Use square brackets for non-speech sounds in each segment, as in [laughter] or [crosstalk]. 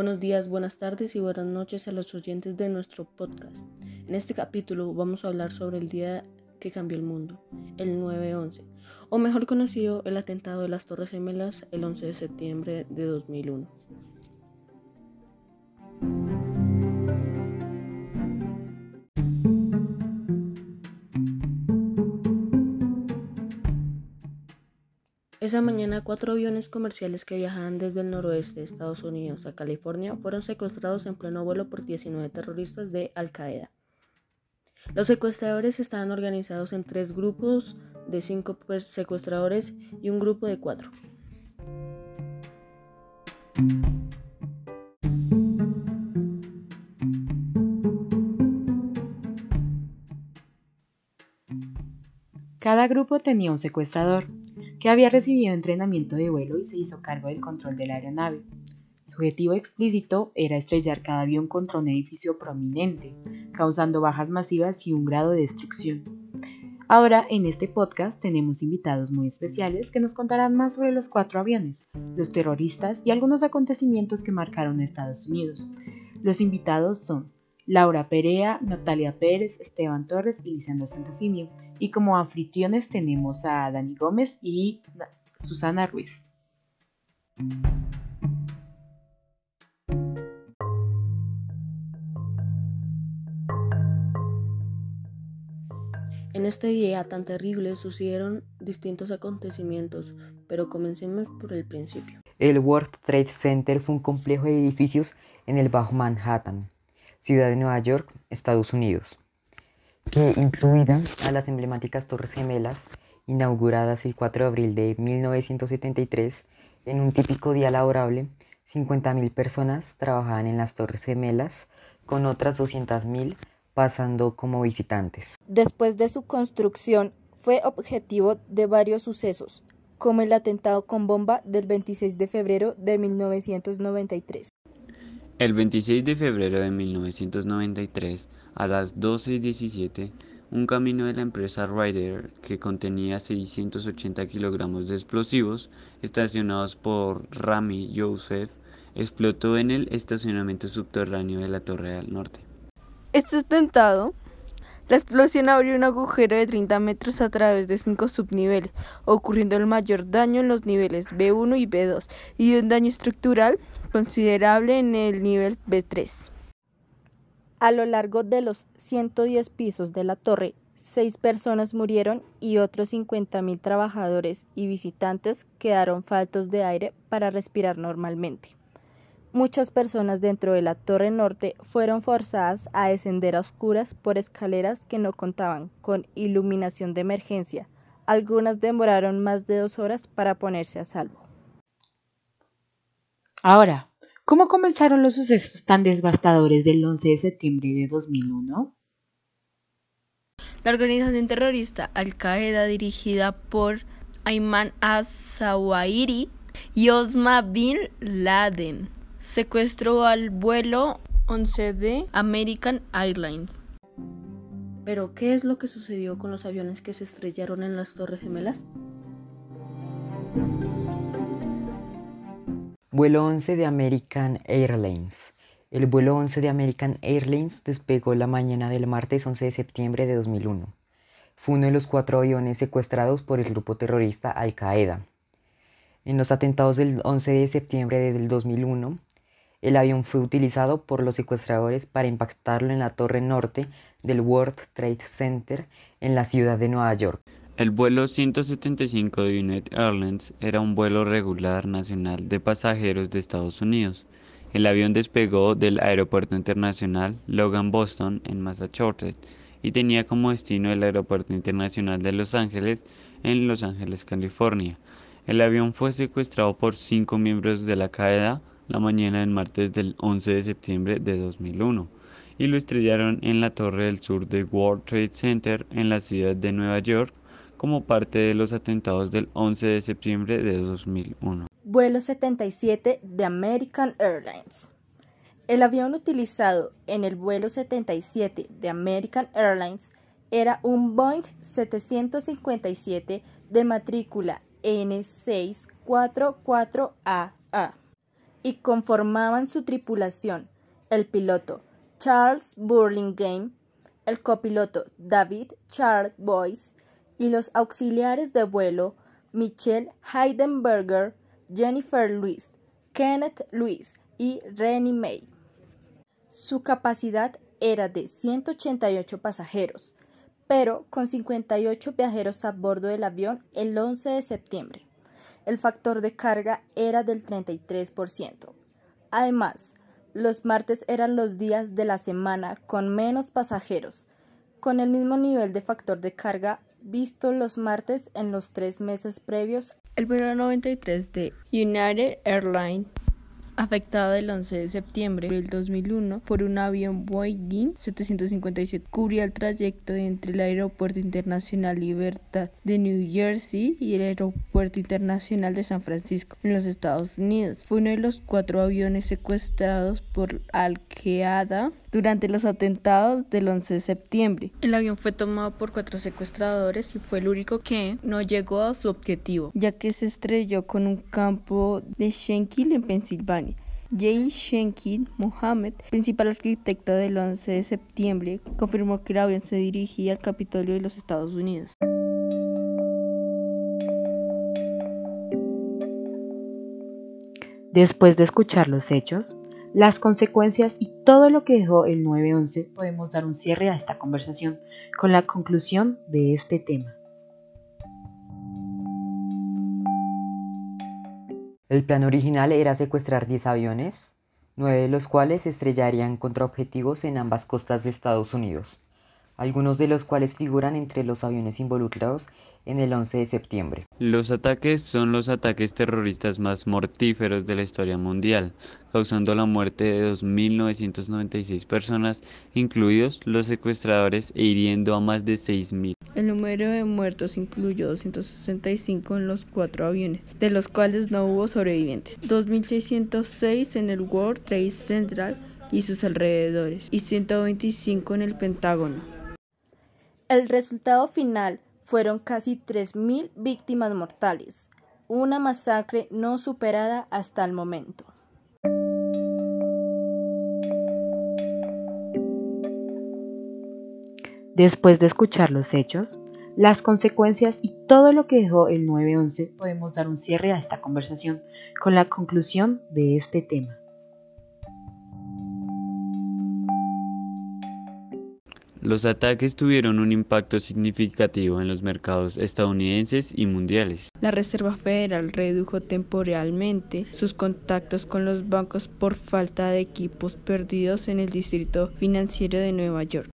Buenos días, buenas tardes y buenas noches a los oyentes de nuestro podcast. En este capítulo vamos a hablar sobre el día que cambió el mundo, el 9-11, o mejor conocido el atentado de las Torres Gemelas el 11 de septiembre de 2001. Esa mañana, cuatro aviones comerciales que viajaban desde el noroeste de Estados Unidos a California fueron secuestrados en pleno vuelo por 19 terroristas de Al Qaeda. Los secuestradores estaban organizados en tres grupos de cinco pues, secuestradores y un grupo de cuatro. Cada grupo tenía un secuestrador, que había recibido entrenamiento de vuelo y se hizo cargo del control de la aeronave. Su objetivo explícito era estrellar cada avión contra un edificio prominente, causando bajas masivas y un grado de destrucción. Ahora, en este podcast tenemos invitados muy especiales que nos contarán más sobre los cuatro aviones, los terroristas y algunos acontecimientos que marcaron a Estados Unidos. Los invitados son Laura Perea, Natalia Pérez, Esteban Torres y Lisandro Santofimio. Y como anfitriones tenemos a Dani Gómez y Susana Ruiz. En este día tan terrible sucedieron distintos acontecimientos, pero comencemos por el principio. El World Trade Center fue un complejo de edificios en el Bajo Manhattan ciudad de Nueva York, Estados Unidos, que incluían a las emblemáticas Torres Gemelas, inauguradas el 4 de abril de 1973, en un típico día laborable, 50.000 personas trabajaban en las Torres Gemelas, con otras 200.000 pasando como visitantes. Después de su construcción, fue objetivo de varios sucesos, como el atentado con bomba del 26 de febrero de 1993. El 26 de febrero de 1993, a las 12.17, un camino de la empresa Ryder que contenía 680 kilogramos de explosivos estacionados por Rami Youssef explotó en el estacionamiento subterráneo de la Torre del Norte. Este atentado, la explosión abrió un agujero de 30 metros a través de cinco subniveles, ocurriendo el mayor daño en los niveles B1 y B2 y un daño estructural considerable en el nivel B3. A lo largo de los 110 pisos de la torre, seis personas murieron y otros 50.000 trabajadores y visitantes quedaron faltos de aire para respirar normalmente. Muchas personas dentro de la torre norte fueron forzadas a descender a oscuras por escaleras que no contaban con iluminación de emergencia. Algunas demoraron más de dos horas para ponerse a salvo. Ahora, ¿cómo comenzaron los sucesos tan devastadores del 11 de septiembre de 2001? La organización terrorista Al-Qaeda, dirigida por Ayman az-Zawahiri y Osma bin Laden, secuestró al vuelo 11 de American Airlines. Pero, ¿qué es lo que sucedió con los aviones que se estrellaron en las Torres Gemelas? Vuelo 11 de American Airlines. El vuelo 11 de American Airlines despegó la mañana del martes 11 de septiembre de 2001. Fue uno de los cuatro aviones secuestrados por el grupo terrorista Al Qaeda. En los atentados del 11 de septiembre del 2001, el avión fue utilizado por los secuestradores para impactarlo en la torre norte del World Trade Center en la ciudad de Nueva York. El vuelo 175 de United Airlines era un vuelo regular nacional de pasajeros de Estados Unidos. El avión despegó del Aeropuerto Internacional Logan Boston en Massachusetts y tenía como destino el Aeropuerto Internacional de Los Ángeles en Los Ángeles, California. El avión fue secuestrado por cinco miembros de la Qaeda la mañana del martes del 11 de septiembre de 2001 y lo estrellaron en la torre del sur del World Trade Center en la ciudad de Nueva York como parte de los atentados del 11 de septiembre de 2001. Vuelo 77 de American Airlines. El avión utilizado en el vuelo 77 de American Airlines era un Boeing 757 de matrícula N644AA. y conformaban su tripulación el piloto Charles Burlingame, el copiloto David Charles Boyce y los auxiliares de vuelo Michelle Heidenberger, Jennifer Lewis, Kenneth Lewis y Rennie May. Su capacidad era de 188 pasajeros, pero con 58 viajeros a bordo del avión el 11 de septiembre. El factor de carga era del 33%. Además, los martes eran los días de la semana con menos pasajeros, con el mismo nivel de factor de carga visto los martes en los tres meses previos. El vuelo 93 de United Airlines afectado el 11 de septiembre del 2001 por un avión Boeing 757. Cubría el trayecto entre el Aeropuerto Internacional Libertad de New Jersey y el Aeropuerto Internacional de San Francisco, en los Estados Unidos. Fue uno de los cuatro aviones secuestrados por Al-Qaeda durante los atentados del 11 de septiembre. El avión fue tomado por cuatro secuestradores y fue el único que no llegó a su objetivo, ya que se estrelló con un campo de Shankill en Pensilvania. Jay Shenkin Mohammed, principal arquitecto del 11 de septiembre, confirmó que el avión se dirigía al Capitolio de los Estados Unidos. Después de escuchar los hechos, las consecuencias y todo lo que dejó el 9-11, podemos dar un cierre a esta conversación con la conclusión de este tema. El plan original era secuestrar 10 aviones, 9 de los cuales estrellarían contra objetivos en ambas costas de Estados Unidos, algunos de los cuales figuran entre los aviones involucrados en el 11 de septiembre. Los ataques son los ataques terroristas más mortíferos de la historia mundial, causando la muerte de 2.996 personas, incluidos los secuestradores, e hiriendo a más de 6.000. El número de muertos incluyó 265 en los cuatro aviones, de los cuales no hubo sobrevivientes, 2.606 en el World Trade Central y sus alrededores, y 125 en el Pentágono. El resultado final fueron casi 3.000 víctimas mortales, una masacre no superada hasta el momento. Después de escuchar los hechos, las consecuencias y todo lo que dejó el 9-11, podemos dar un cierre a esta conversación con la conclusión de este tema. Los ataques tuvieron un impacto significativo en los mercados estadounidenses y mundiales. La Reserva Federal redujo temporalmente sus contactos con los bancos por falta de equipos perdidos en el distrito financiero de Nueva York.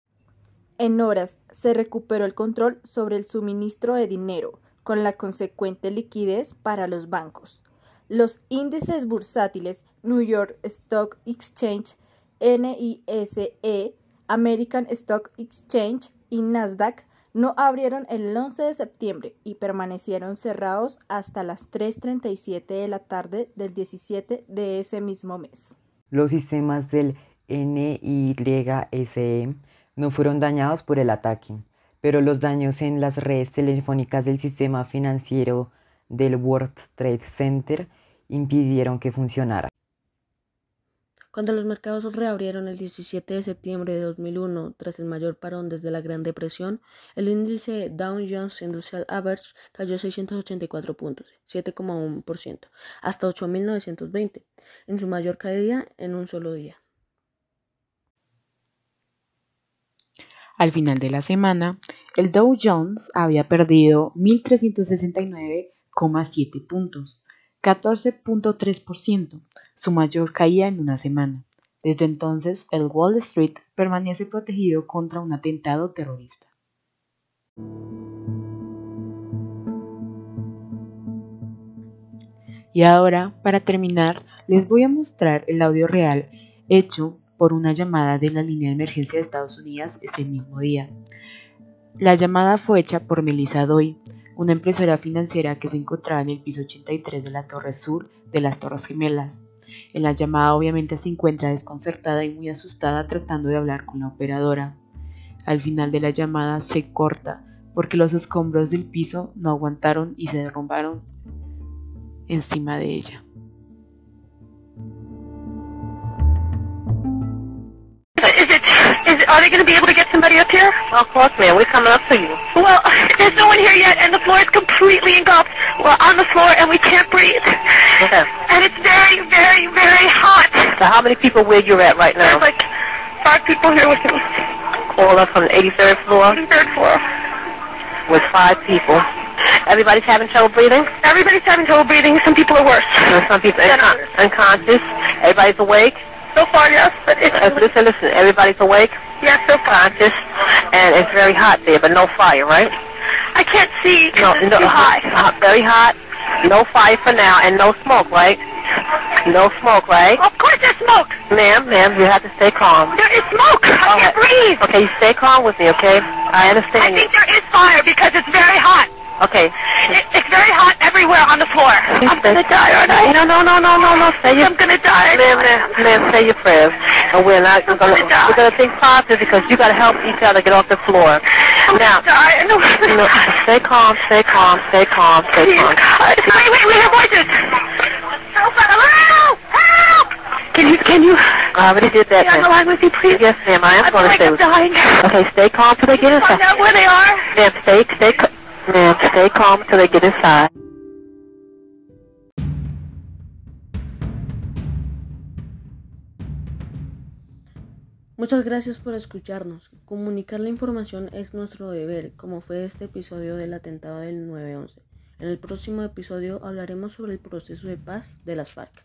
En horas se recuperó el control sobre el suministro de dinero, con la consecuente liquidez para los bancos. Los índices bursátiles New York Stock Exchange, NISE, American Stock Exchange y Nasdaq no abrieron el 11 de septiembre y permanecieron cerrados hasta las 3.37 de la tarde del 17 de ese mismo mes. Los sistemas del NYSE no fueron dañados por el ataque, pero los daños en las redes telefónicas del sistema financiero del World Trade Center impidieron que funcionara. Cuando los mercados reabrieron el 17 de septiembre de 2001, tras el mayor parón desde la Gran Depresión, el índice Dow Jones Industrial Average cayó 684 puntos, 7,1%, hasta 8.920, en su mayor caída en un solo día. Al final de la semana, el Dow Jones había perdido 1.369,7 puntos, 14.3%, su mayor caída en una semana. Desde entonces, el Wall Street permanece protegido contra un atentado terrorista. Y ahora, para terminar, les voy a mostrar el audio real hecho por una llamada de la línea de emergencia de Estados Unidos ese mismo día. La llamada fue hecha por Melissa Doy, una empresaria financiera que se encontraba en el piso 83 de la Torre Sur de las Torres Gemelas. En la llamada obviamente se encuentra desconcertada y muy asustada tratando de hablar con la operadora. Al final de la llamada se corta porque los escombros del piso no aguantaron y se derrumbaron encima de ella. Are they going to be able to get somebody up here? Of course, ma'am. We're coming up to you. Well, [laughs] there's no one here yet, and the floor is completely engulfed. We're on the floor, and we can't breathe. Okay. And it's very, very, very hot. So how many people where you're at right now? There's like five people here with me. All up from the 83rd floor Third floor. with five people. Everybody's having trouble breathing? Everybody's having trouble breathing. Some people are worse. And some people uncon- unconscious. Everybody's awake. So far, yes, but it's Uh, listen, listen. Everybody's awake, yes, so far. conscious, and it's very hot there, but no fire, right? I can't see. No, it's no, too high. hot, very hot. No fire for now, and no smoke, right? No smoke, right? Of course, there's smoke. Ma'am, ma'am, you have to stay calm. There is smoke. I Okay. can't breathe. Okay, you stay calm with me, okay? I I understand I think there is fire because it's very hot. Okay. It, it's very hot everywhere on the floor. I'm gonna die, aren't I? No, no, no, no, no, no. Say your, I'm gonna die. ma'am, ma'am, ma'am, say your prayers. And we're not we're gonna, gonna die. we're gonna think positive because you gotta help each other get off the floor. I'm Now, gonna die. Know. you know, stay calm, stay calm, stay calm, stay Please, calm. God. Wait, wait, we hear voices. Help! Help! Can you, can you I already did that, stay on the line with me, please? Yes, ma'am, I am I'm gonna like stay I'm with you. dying. Okay, stay calm till they get Find out where they are. Ma'am, stay, stay, ma'am, stay calm till they get inside. Muchas gracias por escucharnos. Comunicar la información es nuestro deber, como fue este episodio del atentado del 9-11. En el próximo episodio hablaremos sobre el proceso de paz de las FARC.